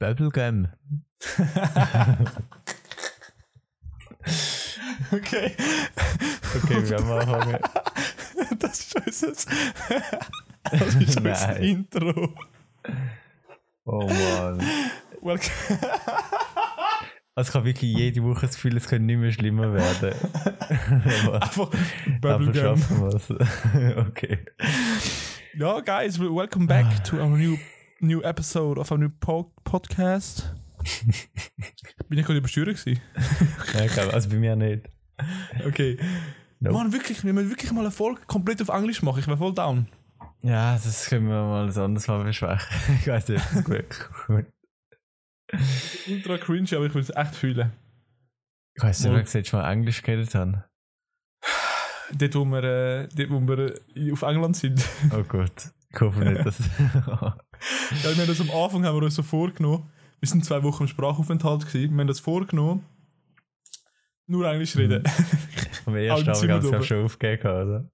Bubblegum. okay. Okay, wir haben anfangen. Das ist unser, das ist unser. Intro. Oh Mann. Welcome. Also ich habe wirklich jede Woche das Gefühl, es könnte nicht mehr schlimmer werden. Aber, Einfach aber Bubblegum. schaffen wir es. okay. Ja, guys, welcome back to our new, new episode of our new po podcast. Bin ich gerade übersteuert gewesen? Ja, ich also bei mir nicht. Okay. Nope. Mann, wirklich, wir müssen wirklich mal eine Folge komplett auf Englisch machen. Ich wäre voll down. Ja, das können wir mal so anders mal besprechen. Ich weiß nicht, ob das gut kommt. Ultra cringe, aber ich will es echt fühlen. Ich weiß nicht, Mal. wer gesagt mal Englisch geredet haben. Dort, wo wir, äh, dort, wo wir äh, auf England sind. Oh Gott. Ich hoffe nicht, dass. Ja, wir haben das am Anfang haben wir uns so vorgenommen. Wir sind zwei Wochen im Sprachaufenthalt gewesen. Wir haben das vorgenommen. Nur Englisch reden. Am Alle ersten haben sie drüber. auch schon aufgegeben, oder?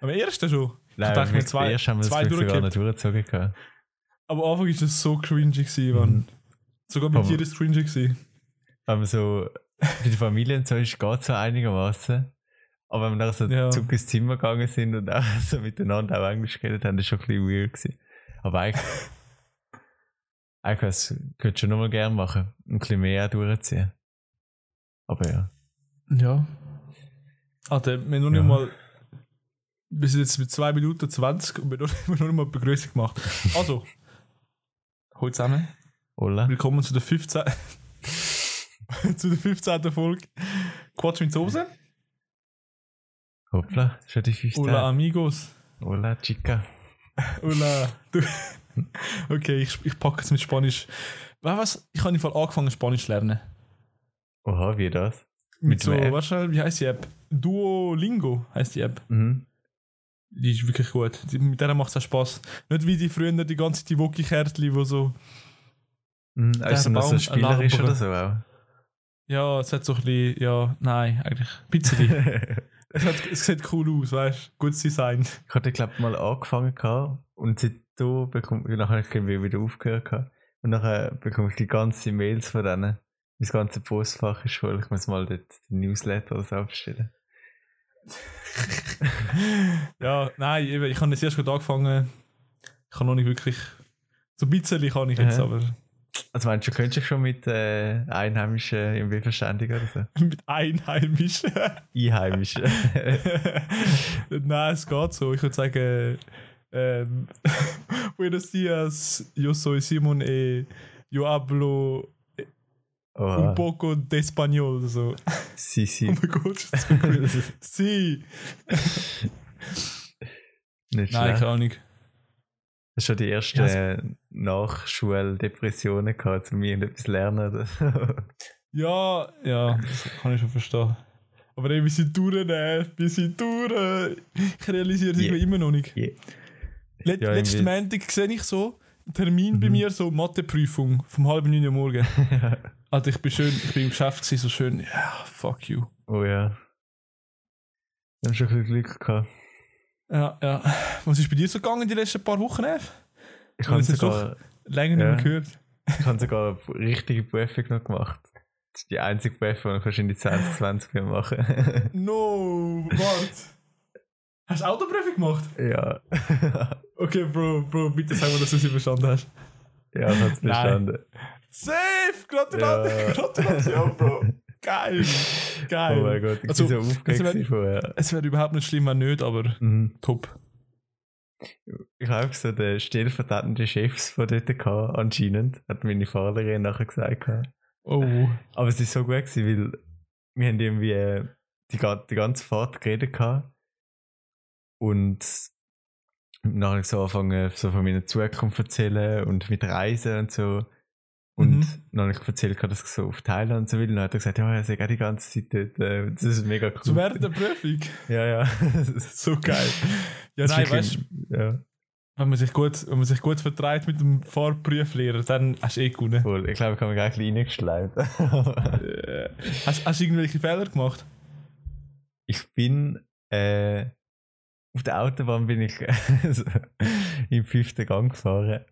Am ersten schon. Nein, dachte mir, wir zwei- erst haben wir das zwei sogar noch durchgekippt. durchgezogen. gehabt. Aber am Anfang ist das so cringy gewesen, Mann. Mhm. Sogar mit dir ist es cringy gewesen. Aber so, bei der Familie und so ist es so einigermaßen. Aber wenn wir dann so Ja. zurück ins Zimmer gegangen sind und auch so miteinander auch Englisch geredet haben, das ist schon ein bisschen weird gewesen. Aber eigentlich, eigentlich das könnte ich schon nochmal gerne machen. Ein bisschen mehr durchziehen. Aber ja. Ja. Alter, wir haben noch Ja. nicht mal. Wir sind jetzt mit 2 Minuten 20 und wir haben noch noch nicht mal Begrüßung gemacht. Also, hallo zusammen. Hola. Willkommen zu der 15. zu der 15. Folge Quatsch mit Soße. Hoppla, schon die fünfte. Hola amigos. Hola, chica. Hola. Du. Okay, ich, ich packe es mit Spanisch. Weißt was? Ich habe Fall angefangen Spanisch zu lernen. Oha, wie das? Mit, Mit so, weißt du, wie heißt die App? Duolingo heißt die App. Mhm. Die ist wirklich gut. Die, mit der macht es auch Spaß. Nicht wie die früher die ganze die Woki-Kärtchen, die so. Mhm. Ist noch so spielerisch oder so auch? Ja, es hat so ein bisschen. Ja, nein, eigentlich. Ein bisschen. es, hat, es sieht cool aus, weißt du? Gutes Design. Ich hatte, glaube ich, mal angefangen gehabt und seitdem bekomme ich nachher irgendwie wieder aufgehört gehabt. Und nachher bekomme ich die ganzen Mails von denen. Mein ganzes Postfach ist voll. Ich muss mal dort den Newsletter oder so abstellen. ja, nein, eben, ich habe jetzt erst gerade angefangen. Ich habe noch nicht wirklich. So ein bisschen kann ich jetzt, Aha. aber. Also meinst du, könntest du dich schon mit äh, Einheimischen irgendwie verständigen oder so? mit Einheimischen. Einheimischen. Nein, es geht so. Ich würde sagen, ähm, Buenos dias, yo soy Simon e yo hablo un Oh, poco de español. So. si, si. Oh mein Gott, ist das so cool. Ist Sie. nicht Nein, keine Ahnung. Du schon die ersten Ja, äh, Nachschuldepressionen gehabt, um irgendetwas lernen? So? Ja, ja, das kann ich schon verstehen. Aber ey, wir sind durch, ne? Wir sind durch. Ich realisiere es Yeah. immer noch nicht. Yeah. Let Ja, letzten Montag sehe ich so einen Termin bei Mhm. mir, so Matheprüfung vom halben neun Uhr morgen. Alter, ich bin schön, ich bin im Geschäft gewesen, so schön. Ja, fuck you. oh ja. Wir haben schon ein bisschen Glück gehabt. Ja, ja. Was ist bei dir so gegangen die letzten paar Wochen, Ev? Ich habe es sogar, Länger Ja. nicht mehr gehört. ich habe sogar richtige Prüfung noch gemacht. Das ist die einzige Prüfung, die ich wahrscheinlich 2020 will machen No, warte. Hast du Autoprüfung gemacht? Ja. Okay, Bro, Bro, bitte sag mir, dass du sie verstanden hast. ja, ich habe es Nein. bestanden. Safe! Gratulation, Ja. Gratulation, Bro. Geil. Geil. Oh mein Gott, ich Also, bin so aufgeregt wenn- gewesen vorher. Es wäre überhaupt nicht schlimm, wenn nicht, aber Mhm. top. Ich habe so den stellvertretenden Chefs von dort gehabt, anscheinend, hat meine Fahrerin nachher gesagt. Oh. Aber es ist so gut gewesen, weil wir haben irgendwie äh, die, die ganze Fahrt geredet gehabt. Und ich so angefangen, so von meiner Zukunft zu erzählen und mit Reisen und so. Und Mhm. dann habe ich erzählt, dass ich so auf Thailand so will. Und dann hat er gesagt, ja, er sei auch die ganze Zeit dort. Äh, das ist mega cool. So während der Prüfung. ja, ja. So geil. Ja, nein, weißt du, Ja, wenn man sich gut, wenn man sich gut vertreibt mit dem Fahrprüflehrer, dann hast du eh gewonnen. voll. Ich glaube, ich habe mich gleich reingeschleimt. Äh, hast, hast du irgendwelche Fehler gemacht? ich bin äh, auf der Autobahn bin ich im fünften Gang gefahren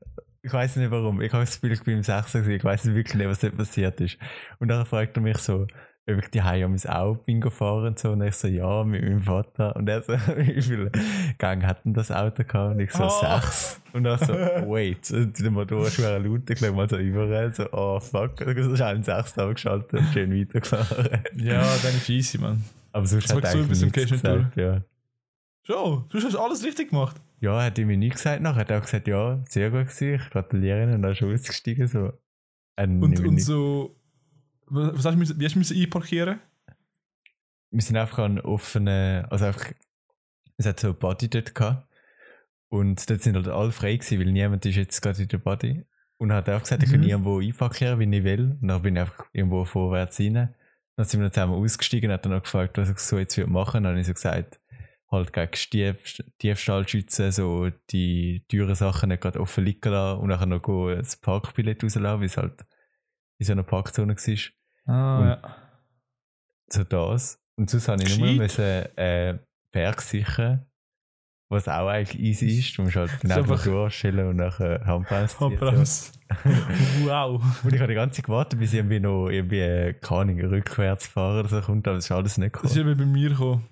ich weiß nicht warum. Ich habe das Gefühl, ich bin im 6. gewesen. Ich weiß wirklich nicht, was dort passiert ist. Und dann fragt er mich so, ob ich die an mein Auto bin gefahren und so. Und ich so, ja, mit meinem Vater. Und er so, wie viel Gang hat denn das Auto gehabt? Und ich so, Oh. sechs. Und dann so, wait. Und der Motor ist schwer laut. Ich glaube mal so überall. So, oh fuck. Und dann ist ein sechs abgeschaltet und schön weitergefahren. Ja, dann ist easy, man. Aber sonst Das hat er so eigentlich zum nichts Cash gesagt, ja. Schon, du hast alles richtig gemacht. Ja, hat ihm nie gesagt nachher. Er hat auch gesagt, ja, sehr gut gewesen, ich gratuliere Ihnen. Und dann ist er ausgestiegen. So. Hat Und, und so. Was hast du, wie hast du müssen einparkieren? wir sind einfach an offenen, also einfach, es hat so eine Body dort gehabt. Und dort sind halt alle frei gewesen, weil niemand ist jetzt gerade in der Body. Und er hat einfach gesagt, ich kann Mhm. irgendwo einparkieren, wie ich will. Und dann bin ich einfach irgendwo vorwärts rein. Dann sind wir dann zusammen ausgestiegen und hat dann noch gefragt, was ich so jetzt würde machen. Dann habe ich so gesagt, halt gegen Dieb Diebstahl schützen, so die teuren Sachen nicht gerade offen liegen lassen und nachher noch go das Parkbillett rauslassen, weil es halt in so einer Parkzone war. Ah, Und- ja. So das. Und sonst habe ich nur müssen, äh, Berg sichern, was auch eigentlich easy ist. Du musst halt genau einfach- die Motor stellen und nachher Handbremse ziehen. So. Handbremse. wow. Und ich habe die ganze Zeit gewartet, bis irgendwie noch irgendwie, äh, keine Ahnung, rückwärts fahren oder so kommt, aber das ist alles nicht Das ist gekommen. eben bei mir gekommen.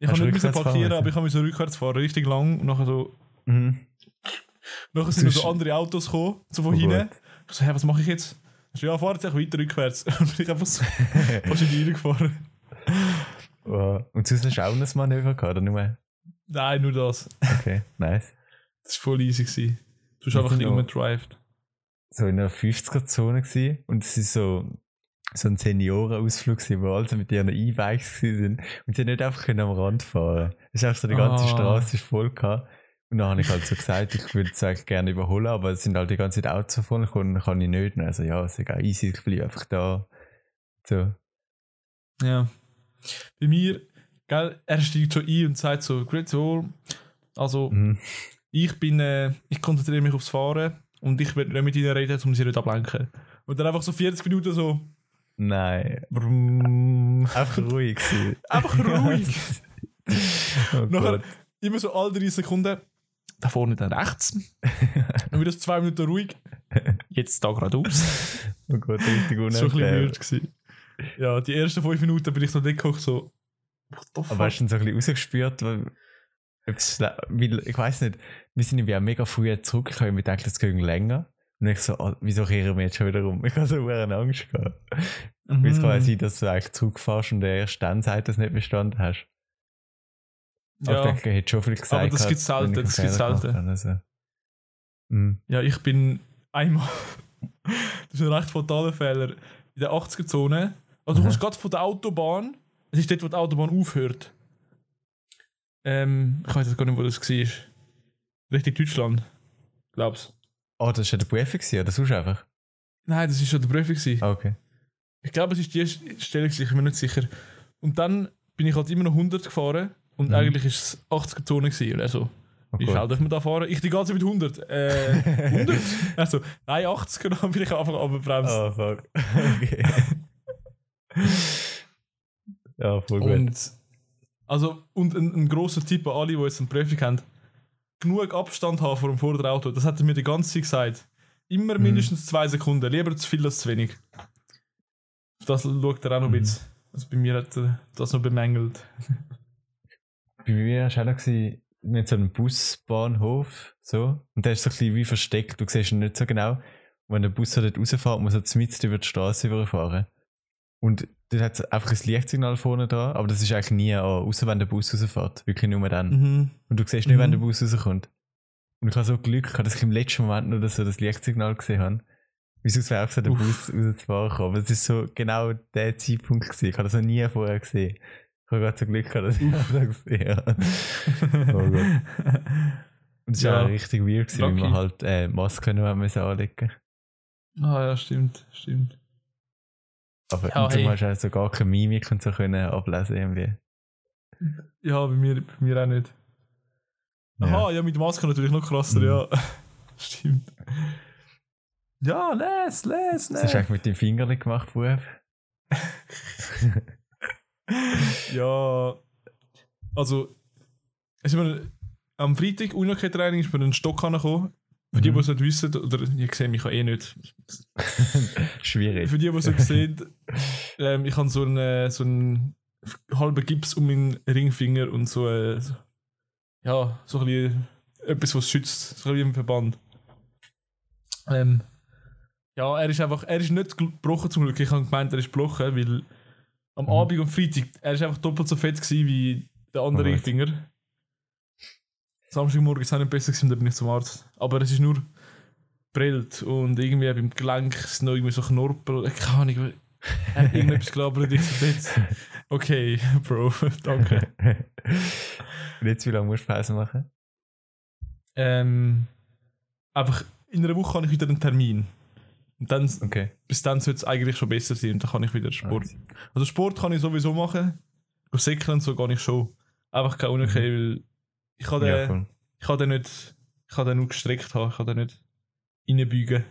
Ich habe nicht parkieren, aber ich habe müssen rückwärts fahren, richtig lang. Und nachher, so, Mhm. nachher sind so andere Autos gekommen, so von Oh hinten. Ich so, hey, was mache ich jetzt? Ich so, ja, fahr jetzt einfach weiter rückwärts. Und bin ich einfach so fast in die reingefahren. Wow. Und sonst hast du auch ein Manöver gehabt, oder nur? Nein, nur das. Okay, nice. Das war voll easy. Gewesen. Du Wir einfach noch- rumgedrived. so in einer 50er-Zone gewesen und es ist so, so ein Seniorenausflug gewesen, wo alle mit ihren E-Bikes sind und sie nicht einfach können am Rand fahren. Es ist einfach so, die ganze Ah. Straße ist voll gehabt. Und dann habe ich halt so gesagt, ich würde es eigentlich gerne überholen, aber es sind halt die ganze Zeit Autos vorne gekommen, kann ich nicht. Also ja, es ist egal, easy, ich bleibe einfach da. So. Ja. Bei mir, gell, er steigt so ein und sagt so, Great Soul. Also, Mhm. ich bin, äh, ich konzentriere mich aufs Fahren und ich werde nicht mit ihnen reden, um sie nicht ablenken. Und dann einfach so 40 Minuten so, Nein, einfach ruhig. Einfach ruhig. oh Nachher immer so alle drei Sekunden, da vorne dann rechts. Dann wieder so zwei Minuten ruhig. Jetzt da geradeaus. Oh Gott, richtig Das war ein bisschen unangenehm. weird. Gewesen. Ja, die ersten fünf Minuten bin ich so dick hoch so? Aber hast du dann so ein bisschen rausgespürt, weil, weil ich weiß nicht, wir sind ja mega früh zurück, ich habe mir gedacht, es ging länger. Und ich so, ah, wieso kehren wir jetzt schon wieder rum? Ich habe so eine Angst gehabt. Mhm. Weil es kann ja sein, dass du eigentlich zurückfährst und der erst dann sagt, dass du nicht bestanden hast. Aber ja. ich denke, er hätte schon viel gesagt. Aber das gehabt, gibt's selten, ich das gemacht selten. Also. Mhm. Ja, ich bin einmal. das ist ein recht fataler Fehler. In der 80er-Zone. Also, du kommst gerade von der Autobahn. Es ist dort, wo die Autobahn aufhört. Ähm, ich weiß jetzt gar nicht, wo das war. Richtig Deutschland. Glaub's. Oh, das war ja der gewesen, oder sonst einfach? Nein, das war schon der Prüfung. gewesen. Ah, okay. Ich glaube, es ist die Stelle, gewesen, ich bin mir nicht sicher. Und dann bin ich halt immer noch 100 gefahren. Und Mhm. eigentlich war es 80er-Zone. gewesen. Also, Oh wie Gott. schnell dürfen wir da fahren? Ich die ganze Zeit mit 100. Äh, 100? Also, nein, 80 und dann bin ich einfach abgebremst. Oh, fuck. Okay. ja, voll gut. Und, also, und ein, ein grosser Tipp an alle, die jetzt eine Prüfung haben: genug Abstand haben vor dem vorderen Auto. Das hat er mir die ganze Zeit gesagt. Immer Mhm. mindestens zwei Sekunden. Lieber zu viel als zu wenig. Das schaut er auch noch ein Mhm. bisschen. Also bei mir hat er das noch bemängelt. Bei mir war es auch noch, haben so einen Busbahnhof, so, und der ist so ein bisschen wie versteckt, du siehst ihn nicht so genau. Und wenn der Bus so dort rausfährt, muss er mitten über die Straße überfahren. Und dort hat es einfach ein Lichtsignal vorne dran, aber das ist eigentlich nie an, außer wenn der Bus rausfährt. Wirklich nur dann. Mhm. Und du siehst nicht, Mhm. wenn der Bus rauskommt. Und ich habe so Glück gehabt, dass ich im letzten Moment nur so das Lichtsignal gesehen habe. Wieso wäre auch so der Uff. Bus rauszufahren. Aber es ist so genau der Zeitpunkt gewesen. Ich habe das noch nie vorher gesehen. Ich habe gerade so Glück gehabt, dass ich das gesehen habe. Oh Gott. Und es war Ja. auch richtig weird, gewesen, weil wir halt äh, Masken müssen anlegen Ah ja, stimmt, stimmt. Aber Ja, und du hey. hast also gar keine Mimik und so können ablesen irgendwie. Ja, bei mir, bei mir auch nicht. Aha, ja, mit Maske natürlich noch krasser, Mhm. ja. stimmt. Ja, les, les, Das hast du les. eigentlich mit dem Finger nicht gemacht, Bub. Ja, also, es ist mir, am Freitag Unihockey-Training ist mir ein Stock angekommen Für die, Mhm. die es nicht wissen, oder ihr seht mich ja eh nicht. Schwierig. Für die, die es nicht sehen, ähm, ich habe so einen, so einen halben Gips um meinen Ringfinger und so, äh, so- ja, so ein bisschen etwas, was schützt, so ein bisschen Verband. Ähm, ja, er ist einfach, er ist nicht gebrochen zum Glück. Ich habe gemeint, er ist gebrochen, weil am Mhm. Abend und Freitag, er ist einfach doppelt so fett gewesen wie der andere Oh, Ringfinger. Samstagmorgen ist es auch nicht besser gewesen, da bin ich zum Arzt. Aber es ist nur brillt und irgendwie beim Gelenk ist noch irgendwie so Knorpel, ich keine Ahnung, hat irgendetwas gelabert, ich so jetzt, okay, Bro, danke. Und jetzt, wie lange musst du Pause machen? Ähm, einfach in einer Woche habe ich wieder einen Termin. Und dann, Okay. bis dann sollte es eigentlich schon besser sein und dann kann ich wieder Sport. Also Sport kann ich sowieso machen. Säckeln so gar nicht schon. Einfach keine Unikay, weil ich kann Ja, den, voll. ich kann den nicht, ich kann den nur gestreckt haben, ich kann den nicht reinbeugen.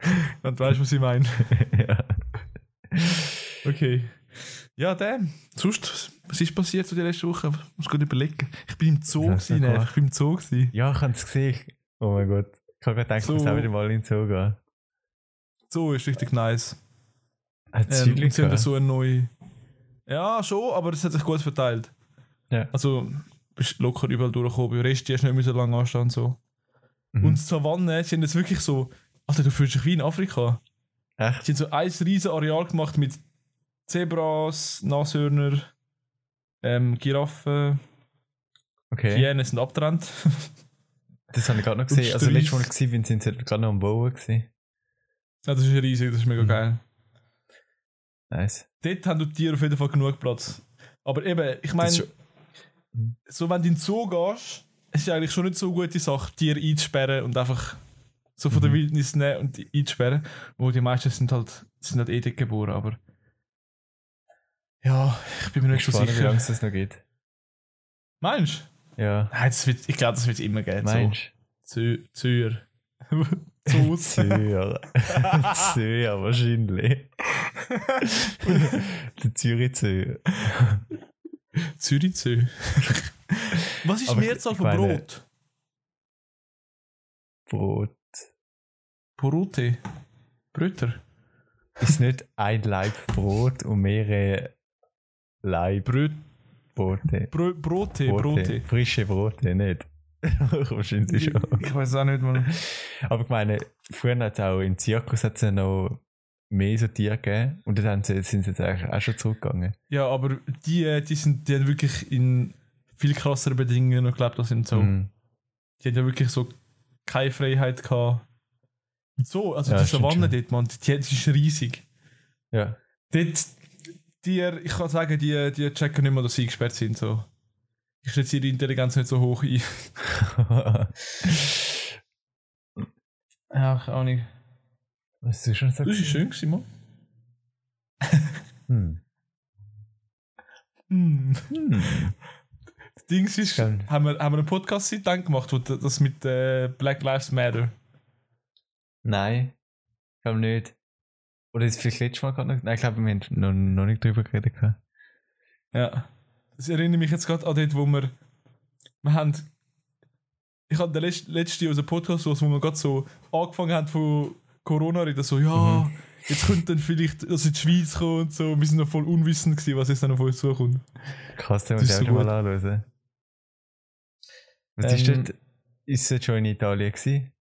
Und du weißt, was ich meine. ja. Okay. Ja, dann. Sonst, was ist passiert so die letzte Woche? Ich muss gut überlegen. Ich bin im Zoo gewesen, ne? Ich bin im Zoo gewesen. ja, ich habe es gesehen. Oh mein Gott. Ich habe gerade gedacht, So. ich muss auch wieder mal in den Zoo gehen. Zoo ist richtig nice. Hat es Ähm, und gehabt? so eine neue. Ja, schon, aber es hat sich gut verteilt. Ja. Also, bist locker überall durchgekommen. Bei Rest, die hast nicht mehr so lange anstehen und so. Mhm. Und die Savanne, sie haben das wirklich so. Alter, du fühlst dich wie in Afrika. Echt? Sie haben so ein riesen Areal gemacht mit Zebras, Nashörner, ähm, Giraffen, Okay. Hyänen sind abgetrennt. Das habe ich gerade noch gesehen. Also, letztes Mal gesehen, sind sie gerade noch am Bauen gewesen. ja, das ist riesig, das ist mega Mhm. geil. Nice. Dort haben die Tiere auf jeden Fall genug Platz. Aber eben, ich meine. So wenn du in den Zoo gehst, es ist eigentlich schon nicht so eine gute Sache, Tiere einzusperren und einfach so von der Mhm. Wildnis nehmen und einzusperren. Wo die meisten sind halt, sind halt eh geboren, aber. Ja, ich bin mir nicht so Spannend, wie sicher. lange es noch geht. Meinst du? Ja. Nein, das wird, ich glaube, das wird immer geben. Meinst So. Zü- Zür. Zoos. Zür. Zür, wahrscheinlich. Der Zürich Zür. Zürich Zö. Was ist die Mehrzahl von meine- Brot? Brot. Brote. Bröter. Ist nicht ein Leib Brot und mehrere Leib Bröt. Brote. Bro Brote. Brote. Brote. Frische Brote, nicht. Wahrscheinlich schon. Ich weiß auch nicht, man. Aber ich meine, früher hat es auch im Zirkus hat's ja noch mehr so Tiere gegeben und dann haben sie- sind sie jetzt eigentlich auch schon zurückgegangen. Ja, aber die, äh, die, sind, die haben wirklich in viel krasseren Bedingungen noch gelebt als im Zoo. Mhm. Die haben ja wirklich so keine Freiheit gehabt. Und so, also Ja, die Savanne dort, man, die, die ist riesig. Ja. Dort, die, ich kann sagen, die, die checken nicht mehr, dass sie eingesperrt sind. So. Ich schätze ihre Intelligenz nicht so hoch ein. Ja, auch nicht. Was hast du schon gesagt? Das ist schön man. Hm. Hm. Hm. Das Ding ist, Schön. haben wir, haben wir einen Podcast seitdem gemacht, wo das mit äh, Black Lives Matter. Nein, ich glaube nicht. Oder ist es vielleicht letztes Mal gerade noch? Nein, ich glaube, wir haben noch, noch nicht drüber geredet. gehabt. Ja. Das erinnert mich jetzt gerade an dort, wo wir. Wir haben. Ich hatte den letzten letzten unseren Podcast, wo wir gerade so angefangen haben von Corona reden, so, ja, Mhm. jetzt könnte dann vielleicht das in die Schweiz kommen und so. Wir sind noch voll unwissend gewesen, was jetzt dann auf uns zukommt. Krass, den Das muss ich ist auch so mal gut. anhören. Was ist Ähm, dort? Ist es schon in Italien gewesen?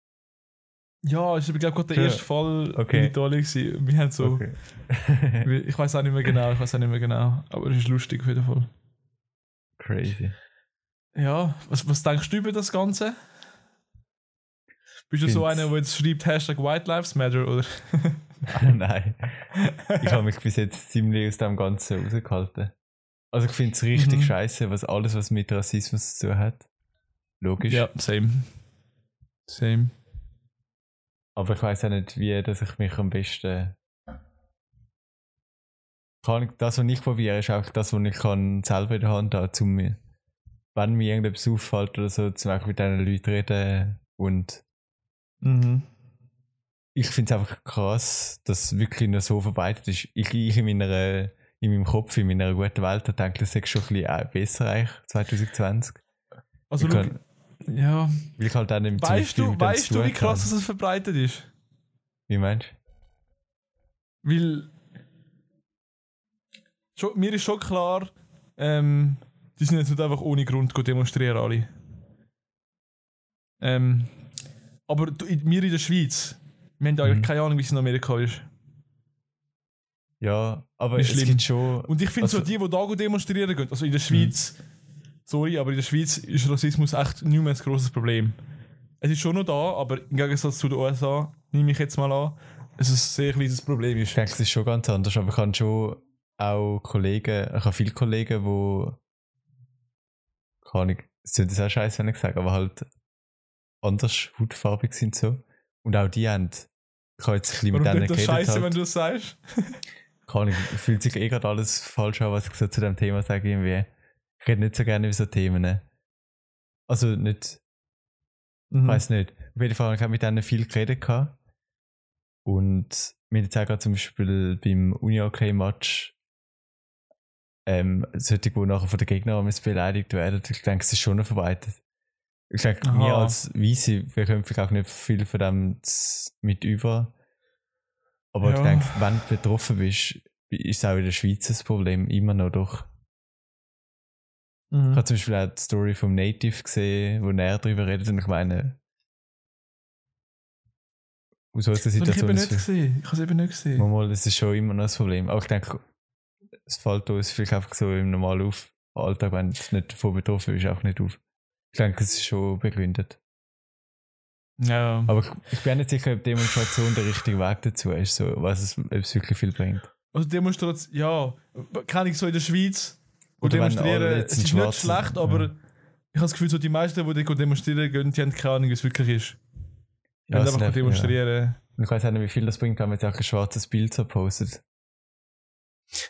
Ja, war, glaube ich, gerade der Ja. erste Fall Okay. in Italien. Gewesen. Wir haben so. Okay. Ich weiß auch nicht mehr genau, ich weiß auch nicht mehr genau. Aber es ist lustig auf jeden Fall. Crazy. Ja, was, was denkst du über das Ganze? Bist du so einer, der jetzt schreibt Hashtag White Lives Matter, oder? Ah, nein. Ich habe mich bis jetzt ziemlich aus dem Ganzen rausgehalten. Also ich finde es richtig Mhm. scheiße, was alles, was mit Rassismus zu tun hat. Logisch. Ja, same. Same. Aber ich weiß auch nicht, wie dass ich mich am besten. Kann ich, das, was ich probiere, ist auch das, was ich kann selber in der Hand habe, um mir, wenn mir irgendetwas auffällt oder so, zum Beispiel mit diesen Leuten reden. Und Mhm. ich finde es einfach krass, dass es wirklich noch so verbreitet ist. Ich, ich in, meiner, in meinem Kopf, in meiner guten Welt, da denke ich, das ist schon ein bisschen äh, besser eigentlich, 2020. Also, schau, kann- Ja. Weil ich halt dann im Weißt du, weißt du, wie krass das das verbreitet ist? Wie meinst du? Weil. Schon, mir ist schon klar, ähm, die sind jetzt nicht einfach ohne Grund demonstrieren, alle. Ähm, aber du, wir in der Schweiz, wir haben eigentlich Mhm. keine Ahnung, wie es in Amerika ist. Ja, aber Ist es gibt schon. Und ich finde so, Also- die, die da gut demonstrieren gehen, also in der Schweiz, sorry, aber in der Schweiz ist Rassismus echt nicht mehr ein grosses Problem. Es ist schon noch da, aber im Gegensatz zu den USA, nehme ich jetzt mal an, es ein sehr kleines Problem Ich ist. denke, es ist schon ganz anders, aber ich habe schon auch Kollegen, ich habe viele Kollegen, die. Keine Ahnung, es tut das auch scheiße, wenn ich sage, aber halt anders hautfarbig sind so. Und auch die haben. Ich habe jetzt ein bisschen mit denen geredet. scheiße, wenn Halt. du das sagst? Keine Ahnung, fühlt sich eh gerade alles falsch an, was ich so zu dem Thema sage. Irgendwie. Ich rede nicht so gerne über so Themen. ne? Also nicht, Mhm. weiß nicht. Auf jeden Fall habe ich mit denen viel geredet. Gehabt. Und haben jetzt auch gerade zum Beispiel beim Uni-OK-Match ähm, solche, die nachher von den Gegnern beleidigt werden. Ich denke, es ist schon noch verbreitet. Ich denke, Aha. wir als Weise, wir können vielleicht auch nicht viel von dem mit über. Aber ich Ja. denke, wenn du betroffen bist, ist es auch in der Schweiz ein Problem, immer noch doch. Ich Mhm. habe zum Beispiel auch die Story vom Native gesehen, wo er darüber redet und ich meine, aus unserer Das habe ich Situation eben ist nicht es gesehen. Ich habe es eben nicht gesehen. Mal, das ist schon immer noch ein Problem. Aber ich denke, es fällt uns vielleicht einfach so im normalen auf Alltag, wenn du nicht davon betroffen bist, auch nicht auf. Ich denke, es ist schon begründet. Ja. Aber ich, ich bin nicht sicher, ob Demonstration der richtige Weg dazu ist, so, was es, ob es wirklich viel bringt. Also Demonstration, ja, kann ich so in der Schweiz Oder wenn demonstrieren, es ist in nicht Schwarzen- schlecht, aber ja. ich habe das Gefühl, so die meisten, die demonstrieren gehen, die haben keine Ahnung, wie es wirklich ist. Ja, einfach nervt, demonstrieren. Und ich weiß auch nicht, wie viel das bringt, wenn man jetzt auch ein schwarzes Bild so postet.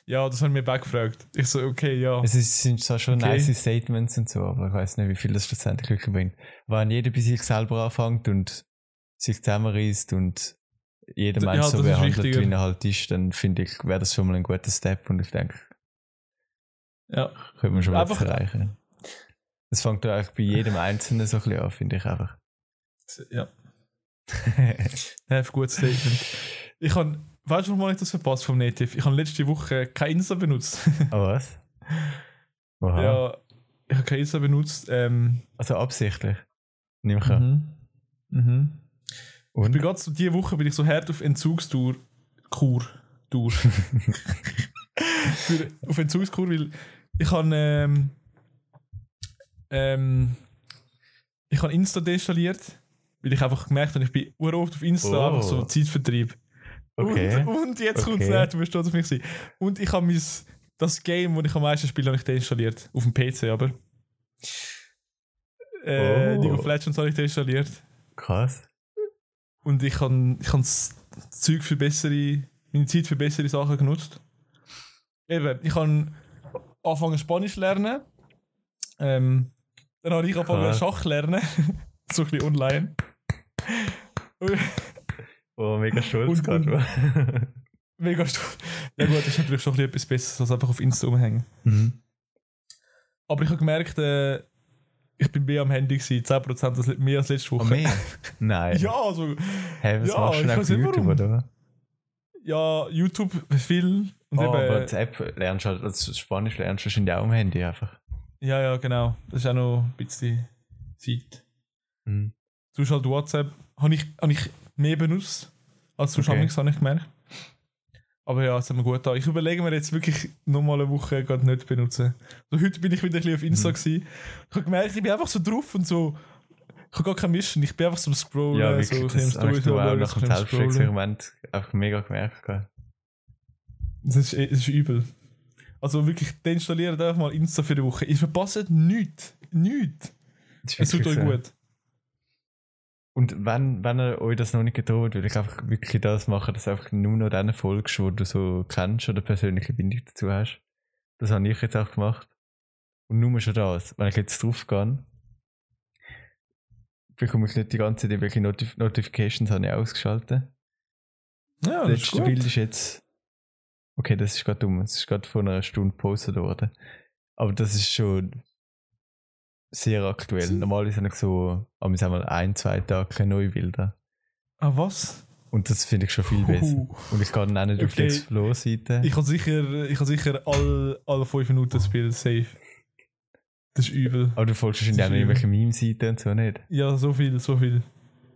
Ja. das haben wir backgefragt. Ich so, okay, ja. Es ist, sind zwar schon Okay. nice Statements und so, aber ich weiß nicht, wie viel das schlussendlich wirklich bringt. Wenn jeder bei sich selber anfängt und sich zusammenreißt und jeder Ja, Mensch so das ist behandelt, wichtiger. wie er halt ist, dann finde ich, wäre das schon mal ein guter Step und ich denke, ja. könnte man schon mal erreichen. Das fängt ja eigentlich bei jedem Einzelnen so ein bisschen an, finde ich einfach. Ja. Ja, ein gutes Statement. Ich habe, weißt du, warum habe ich das verpasst vom Native? Ich habe letzte Woche kein Insta benutzt. Aber was? Aha. ja, ich habe kein Insta benutzt. Ähm, Also absichtlich. Nehme ich an. mhm. Mhm. Ich bin Und? gerade so, diese Woche bin ich so hart auf Entzugstour. Kur. Tour. Für, auf Entzugskur, weil ich habe ähm, ähm, ich habe Insta deinstalliert, weil ich einfach gemerkt habe, ich bin oft auf Insta Oh. einfach so Zeitvertrieb. Okay. Und, und jetzt Okay. kommt es du wirst stolz auf mich sein. Und ich habe mein, das Game, das ich am meisten spiele, habe ich deinstalliert. Auf dem PC aber. Äh, Oh. League of Legends habe ich deinstalliert. Krass. Und ich habe ich hab das Zeug für bessere, meine Zeit für bessere Sachen genutzt. Eben, ich habe angefangen Spanisch lernen. Ähm, dann habe ich angefangen. Schach lernen. so ein bisschen online. Oh, mega stolz gerade. Mega stolz. Ja gut, das ist natürlich schon ein bisschen etwas Besseres als einfach auf Insta rumhängen. mhm. Aber ich habe gemerkt, äh, ich bin mehr am Handy gewesen, 10% als- mehr als letzte Oh, Woche. mehr? Nein. ja, also, Hey, was Ja, machst du denn auf YouTube, warum. oder? ja, YouTube viel. Und Oh, aber eben, die App lernst du halt, also Spanisch lernst du wahrscheinlich auch am Handy einfach. ja, ja, genau. Das ist auch noch ein bisschen Zeit. Mhm. Sonst halt WhatsApp habe ich, hab ich mehr benutzt als sonst Okay. habe ich gemerkt. Aber ja, es hat mir gut an. Ich überlege mir jetzt wirklich nochmal eine Woche gerade nicht benutzen. So, heute bin ich wieder ein bisschen auf Insta Mhm. gewesen. Ich habe gemerkt, ich bin einfach so drauf und so. Ich habe gar kein Mission. Ich bin einfach so am Scrollen. Ja, so wirklich, bisschen das hast du auch nach dem. Selbstexperiment einfach mega gemerkt. Das ist, das ist übel. Also wirklich, deinstalliert einfach mal Insta für eine Woche. Ich verpasse nichts. Nichts. Es tut euch so. gut. Und wenn, wenn ihr euch das noch nicht getraut, würde ich einfach wirklich das machen, dass du einfach nur noch denen folgst, wo du so kennst oder persönliche Bindung dazu hast. Das habe ich jetzt auch gemacht. Und nur schon das. Wenn ich jetzt drauf gehe, bekomme ich nicht die ganze Zeit irgendwelche Notif Notifications habe ich ausgeschaltet. Ja, das ist letzte gut. Bild ist jetzt. Okay, das ist gerade dumm. Es ist gerade vor einer Stunde gepostet worden. Aber das ist schon. Sehr aktuell. Normalerweise habe ich so am einmal ein, zwei Tage keine neue Bilder. Ah, was? Und das finde ich schon viel besser. Huhu. Und ich gehe dann auch nicht auf die Okay. Explore-Seite. Ich habe sicher, ich habe sicher alle, alle fünf Minuten das Bild safe. Das ist übel. Aber du folgst wahrscheinlich auch ist noch irgendwelche Meme-Seiten und so nicht. Ja, so viel, so viel.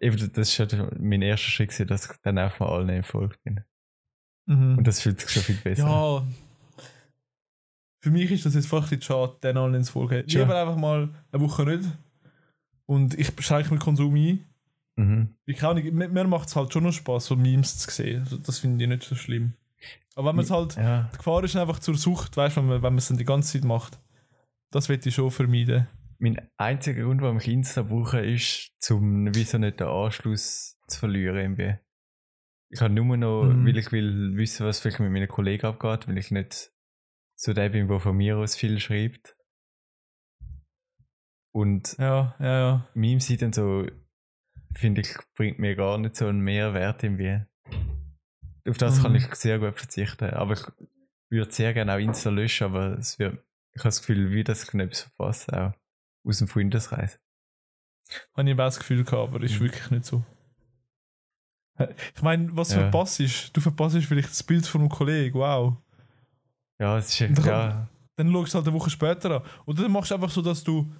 Eben, das ist schon mein erster Schritt, dass ich dann einfach mal allen entfolgt bin. Mhm. Und das fühlt sich schon viel besser an. Ja. Für mich ist das jetzt fast ein bisschen schade, den allen ins Folgen. Tja. Lieber einfach mal eine Woche nicht. Und ich beschränke meinen Konsum ein. Mhm. Ich auch nicht, mir, mir macht es halt schon noch Spaß, so Memes zu sehen. Also das finde ich nicht so schlimm. Aber wenn man es halt, Ja. die Gefahr ist einfach zur Sucht, weißt du, wenn man wenn es dann die ganze Zeit macht. Das will ich schon vermeiden. Mein einziger Grund, warum ich Insta brauche, ist, zum wieso nicht den Anschluss zu verlieren. Irgendwie. Ich habe nur noch, Mhm. weil ich will wissen, was vielleicht mit meinen Kollegen abgeht, weil ich nicht so der bin, der von mir aus viel schreibt. Und Ja, ja, ja. Meme-Seiten so, finde ich, bringt mir gar nicht so einen Mehrwert irgendwie. Auf das kann Mhm. ich sehr gut verzichten. Aber ich würde sehr gerne auch Insta löschen, aber es wird, ich habe das Gefühl, wie das etwas verpasse, auch aus dem Freundeskreis. Habe ich auch das Gefühl gehabt, aber ist Mhm. wirklich nicht so. Ich meine, was du Ja. verpasst ist, du verpasst vielleicht das Bild von einem Kollegen, wow. Ja, es ist echt, dann- ja, Dann schaust du halt eine Woche später an. Und dann machst du einfach so, dass du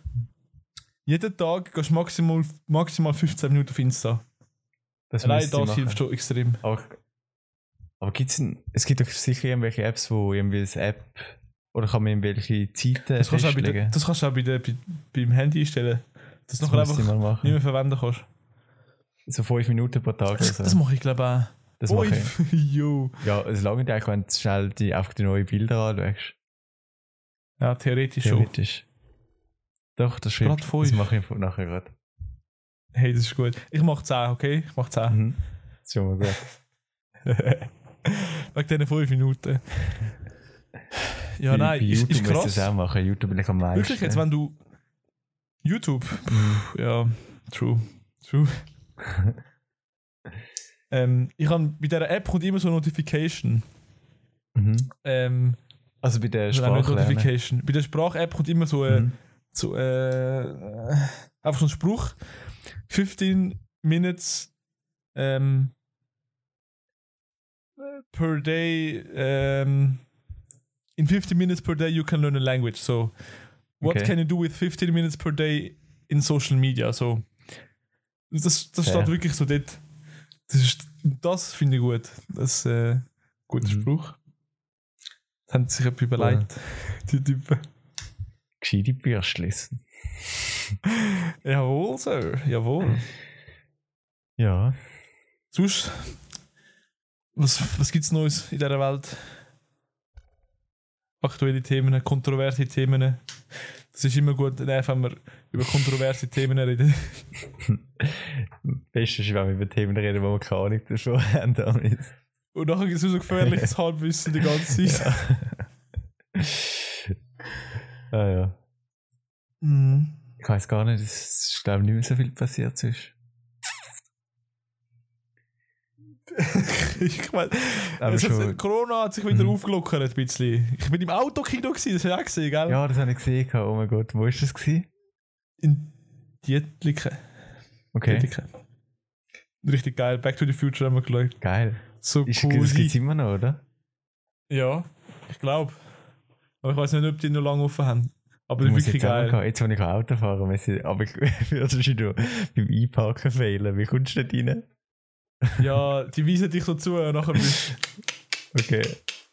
jeden Tag gehst maximal, maximal 15 Minuten auf Insta. das Allein das machen. hilft schon extrem. Aber, aber gibt's es gibt doch sicher irgendwelche Apps, wo irgendwie das App oder kann man irgendwelche Zeiten Das kannst, du auch bei der, festlegen? das kannst du auch bei der, bei, beim Handy einstellen. Dass du Das nachher müsste ich einfach nicht mehr verwenden kannst. So fünf Minuten pro Tag oder Das, so. das mache ich glaube auch. Das mache ich. jo. Ja, es lange eigentlich, wenn du schnell die, einfach die neuen Bilder anschaust. Ja, theoretisch schon. Theoretisch. Doch, das stimmt. Das mache ich nachher gerade. Hey, das ist gut. Ich mache 10, okay? Ich mache 10. Mhm. Das ist schon mal gut. Wegen diesen 5 Minuten. Ja, nein, bei ist, YouTube ist ich krass. das auch machen. YouTube bin ich am meisten. Wirklich, jetzt wenn du YouTube, pff, ja, true, true. ähm, ich habe bei dieser App kommt immer so eine Notification. Mhm. Ähm, Also bei der also nein, nicht Sprache. Notification. Bei der Sprach-App kommt immer so, äh, Mhm. so äh, einfach so ein Spruch. 15 Minutes ähm, per day. Ähm, in 15 minutes per day you can learn a language. So, what Okay. can you do with 15 minutes per day in social media? So, das, das steht wirklich so dort. Das, ist- das finde ich gut. Das ist äh, ein guter Mhm. Spruch. Das haben sich etwas überlegt, die Typen. Gescheite Bürstlis. Jawohl, Sir. Jawohl. Ja. Sonst, was, was gibt es Neues in dieser Welt? Aktuelle Themen, kontroverse Themen. Das ist immer gut, wenn wir über kontroverse Themen reden. Beste ist, wenn wir über Themen reden, wo wir keine Ahnung davon haben. Damit. Und nachher gibt es so gefährliches Halbwissen die ganze Zeit. ah, ja. Mhm. Ich weiß gar nicht, es ist glaube ich nicht mehr so viel passiert zwischen. ich meine, hat- Corona hat sich wieder Mhm. aufgelockert ein bisschen. Ich bin im Autokino, gewesen, das hast du auch gesehen, gell? Ja, das habe ich gesehen. Oh mein Gott, wo ist das gewesen? In Dietliken. Okay, Dietliken. Richtig geil. Back to the Future haben wir geschaut. geil. So Ist, cool. das gibt es immer noch, oder? Ja, ich glaube. Aber ich weiß nicht, ob die noch lange offen haben. Aber das ist wirklich jetzt geil. Jetzt, wenn ich Auto fahren muss ich, aber ich würde schon beim Einparken fehlen. Wie kommst du nicht rein? Ja, die weisen dich so zu und nachher bist Okay.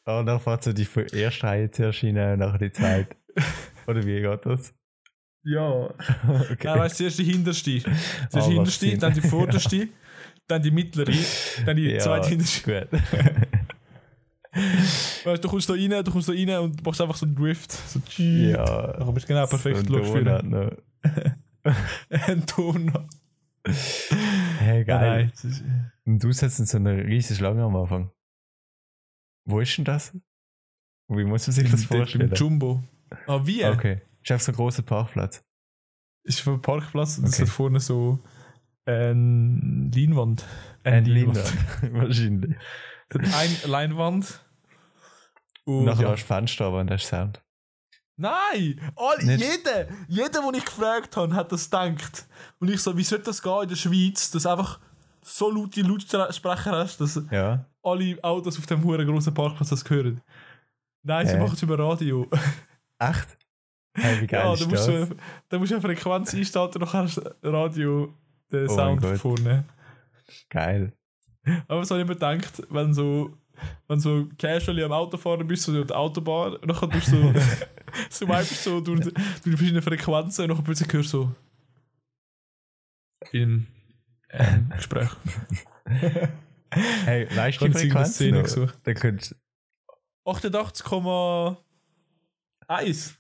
Ah, dann fährt so die erste Reihe zuerst rein und nachher die zweite. Oder wie geht das? Ja. Okay. Nein, weißt du, zuerst die hinterste. Zuerst Ah, die macht hinterste, dann die vorderste, dann die mittlere, dann die Ja, zweite hinterste. Gut. Weißt du, du kommst da rein, du kommst da rein und machst einfach so einen Drift. So tschii. ja. Nachher bist du genau perfekt. So ein Donut noch. Ein Donut. Ja, geil. nein, Und du setzt so eine riesige Schlange am Anfang. Wo ist denn das? Wie muss man sich das Im- vorstellen? Im Jumbo. Ah, wie? Okay. Ist einfach so ein großer Parkplatz. Ist auf einem Parkplatz und es Okay. hat vorne so eine Leinwand. Ein Leinwand. Wahrscheinlich. Es eine Leinwand. Und nachher ja, hast du Fenster, aber und hast Sound. Nein! All, Nicht- jeder, jeder, den ich gefragt habe, hat das gedacht. Und ich so, wie sollte das gehen in der Schweiz, dass einfach so laute Lautsprecher hast, dass Ja. alle Autos auf dem hohen großen Parkplatz das hören. Nein, sie Hä? machen es über Radio. Echt? Hey, wie geil ja, ist da musst, das? du, da musst du eine Frequenz und dann kannst du Radio den Oh Sound vorne. Geil. Aber so habe ich mir gedacht, wenn so, wenn so casually am Autofahren bist, so auf der Autobahn, und dann du so, so wipest so durch, die- durch die verschiedenen Frequenzen und dann plötzlich hörst du so im ähm, Gespräch. Hey, weißt du die du Frequenz Szene noch? gesucht? Da könntest 88,1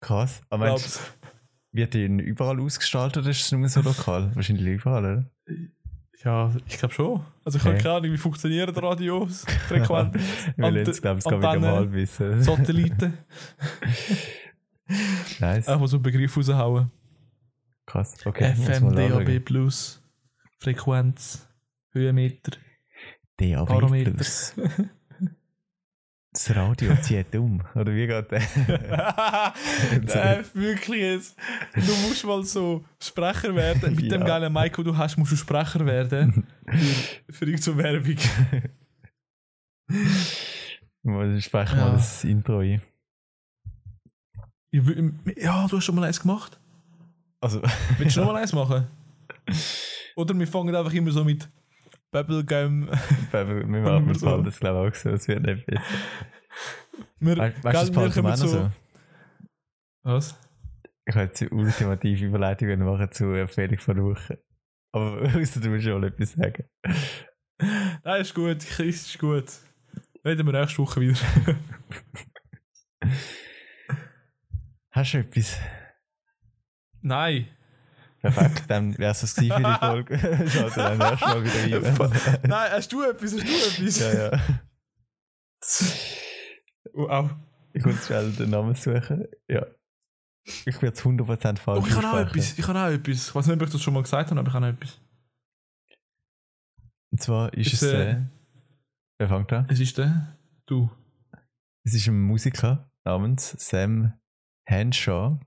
krass. Aber meinst du, wird die überall ausgestaltet oder ist es nur so lokal? Wahrscheinlich überall, oder? Ja, ich glaube schon. Also ich habe Okay. keine Ahnung, wie funktionieren Radios, Frequenz, Ich will Ante- jetzt, glaube ich, es wieder Antenne, mal wissen. Satelliten. nice. Einfach mal so einen Begriff raushauen. Krass. Okay, FM, DAB+. Plus, Frequenz, Höhenmeter, DAB Parameter. Plus. Das Radio zieht um. Oder wie geht der? Nein, wirklich jetzt. Du musst mal so Sprecher werden. Mit dem Ja. geilen Mic, den du hast, musst du Sprecher werden. für, für irgendeine Werbung. Mal sprechen Ja. mal das Intro ein. Ich Ja, du hast schon mal eins gemacht. Also, Willst du noch mal eins machen? Oder wir fangen einfach immer so mit Bubblegum. wir machen so. Paul das glaube ich auch so. Es wird nicht besser. Wir, Weißt du, das noch so? Was? Ich habe jetzt die ultimative Überleitung machen zu Empfehlung von Woche. Aber außer du willst schon mal etwas sagen. Nein, ist gut. Ich- Ist gut. Reden wir nächste Woche wieder. Hast du etwas? Nein. Perfekt, dann wäre es für die Folge. Schaut dann erst mal wieder rein. Nein, hast du etwas? Hast du etwas? ja, ja. Wow. Ich muss schnell den Namen suchen. Ja. Ich werde es 100% falsch Oh, ich habe auch etwas. Ich habe auch etwas. Ich weiß nicht, ob ich das schon mal gesagt habe, aber ich habe auch etwas. Und zwar ist es. äh, Äh, wer fängt an? Es ist der. Du. Es ist ein Musiker namens Sam Henshaw.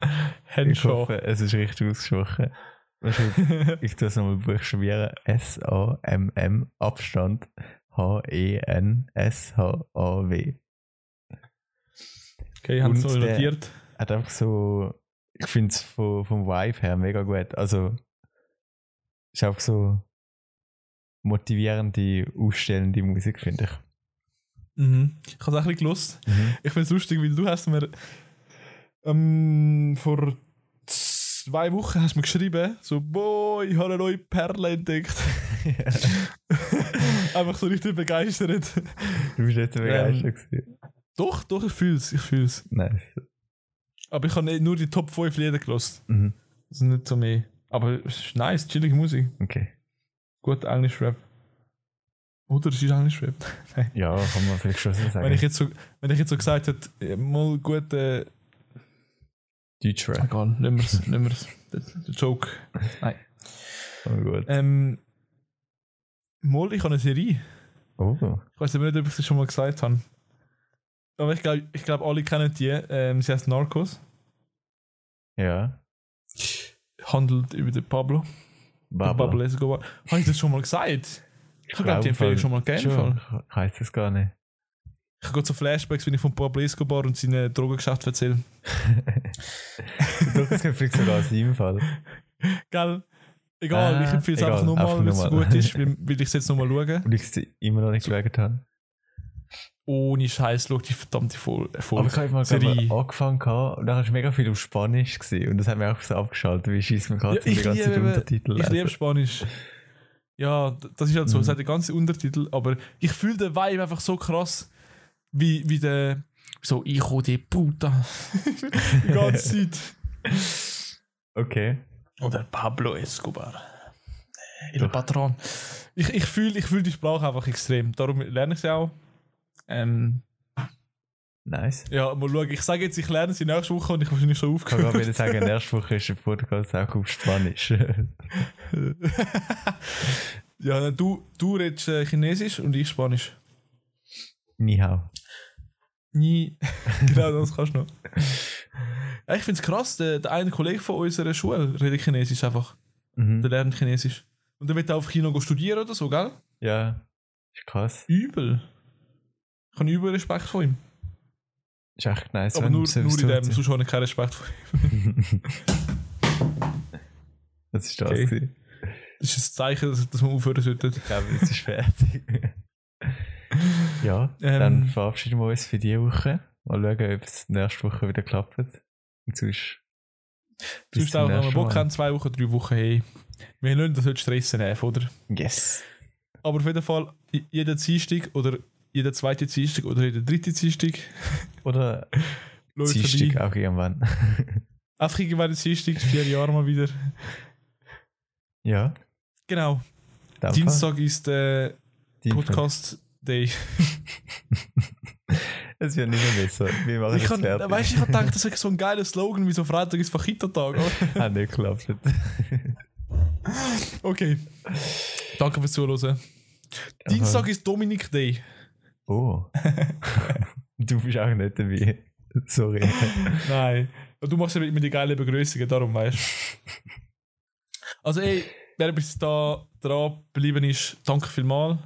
Ich Henshaw. hoffe, es ist richtig ausgesprochen. Ich tue es nochmal buchstabieren. S-A-M-M Abstand H-E-N-S-H-A-W. Okay, ich habe es so notiert. Hat einfach so, ich finde es vom, vom Vibe her mega gut. Also, ist auch so motivierende, ausstellende Musik, finde ich. Mhm. Ich habe es auch ein bisschen gelost. Ich finde es lustig, weil du hast mir ähm, vor zwei Wochen hast du mir geschrieben, so, boah, ich habe eine neue Perle entdeckt. Einfach so richtig begeistert. Du bist Ähm, begeistert. gewesen. Doch, doch, ich fühle es, ich fühle es. Nice. Aber ich habe nicht nur die Top 5 Lieder gelost. Mhm. Das ist nicht so mehr. Aber es ist nice, chillige Musik. Okay. Gut Englisch-Rap. Oder es ist Englisch-Rap. Nein. Ja, kann man vielleicht schon so sagen. Wenn ich jetzt so, wenn ich jetzt so gesagt hätte, mal gut, äh, Deutschrap. egal, nehmen wir es, wir es. Der, Joke. Nein. Oh gut. Ähm, mal, ich habe eine Serie. Oh. Ich weiß aber nicht, ob ich das schon mal gesagt habe. Aber ich glaube, ich glaub, alle kennen die. Ähm, sie heißt Narcos. Ja. Handelt über den Pablo. Baba. Pablo Escobar. Habe ich das schon mal gesagt? Ich glaube, die Empfehlung schon mal gegeben. Ich weiß es gar nicht. Ich habe so Flashbacks, wenn ich von Pablo Escobar und seinem Drogengeschäft erzähle. Vielleicht sogar sein im Fall. Gell? Egal, Ah, ich empfehle es einfach nochmal, weil es so gut ist, weil, weil ich es jetzt nochmal schaue. Und ich es immer noch nicht geschaut habe. Ohne Scheiß, schau die verdammte Aber Folge. ich habe mal Serie. ich, angefangen gehabt, und dann war mega viel auf Spanisch gewesen, und das hat mich auch so abgeschaltet, wie scheiße man gerade Ja, die ganze liebe- Untertitel Ich liebe Spanisch. Ja, das ist halt so. Mhm. Es hat den ganzen Untertitel, aber ich fühle den Vibe einfach so krass, wie, wie der. So, hijo de puta. Die ganze Zeit. Okay. Oder Pablo Escobar. El Patron. Ich, ich fühle ich fühl die Sprache einfach extrem. Darum lerne ich sie auch. Ähm, Nice. ja, mal schauen. Ich sage jetzt, ich lerne sie nächste Woche und ich habe wahrscheinlich schon Ich kann aufgehört. wieder sagen, nächste Woche ist der Podcast auch auf Spanisch. ja, du, du redest äh, Chinesisch und ich Spanisch. Ni hao. Nie. genau, das kannst du noch. Ja, ich finde es krass, der, der eine Kollege von unserer Schule redet Chinesisch einfach. Der Mhm. lernt Chinesisch. Und der wird auch auf China studieren oder so, gell? Ja, ist krass. Übel. Ich habe übel Respekt vor ihm. Ist echt nice. Aber nur, nur in dem, sonst habe ich keinen Respekt vor ihm. Das ist das. Okay. Das ist ein Zeichen, dass, dass man aufhören sollte. Ich glaube, es ist fertig. ja, Ähm, dann verabschieden wir uns für diese Woche. Mal schauen, ob es nächste Woche wieder klappt. Und sonst. Sonst auch, wenn wir Bock haben, zwei Wochen, drei Wochen, hey. Wir lassen das heute stressen, nerven, oder? Yes. Aber auf jeden Fall, jeder Dienstag oder jeder zweite Dienstag oder jeder dritte Dienstag Oder läuft Dienstag auch irgendwann. Einfach irgendwann Dienstag, vier Jahre mal wieder. ja. Genau. Dienstag ist der Dienstag. Podcast Day. Es wird nicht mehr besser. Wir machen Ich das kann, fertig. weißt, ich habe gedacht, das ist so ein geiler Slogan wie so Freitag ist Fachita-Tag. aber- Hat nicht geklappt. Okay. Danke fürs Zuhören. Dienstag ist Dominik Day. Oh. du bist auch nicht dabei. Sorry. Nein. Du machst ja immer die geile Begrüßungen, darum weißt du. Also, ey, wer bis da dran geblieben ist, danke vielmals.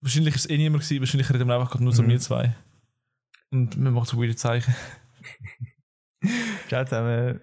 Wahrscheinlich ist es eh niemand gewesen, wahrscheinlich reden wir einfach gerade nur so Mhm. wir zwei. Und wir machen so weirde Zeichen. Ciao zusammen.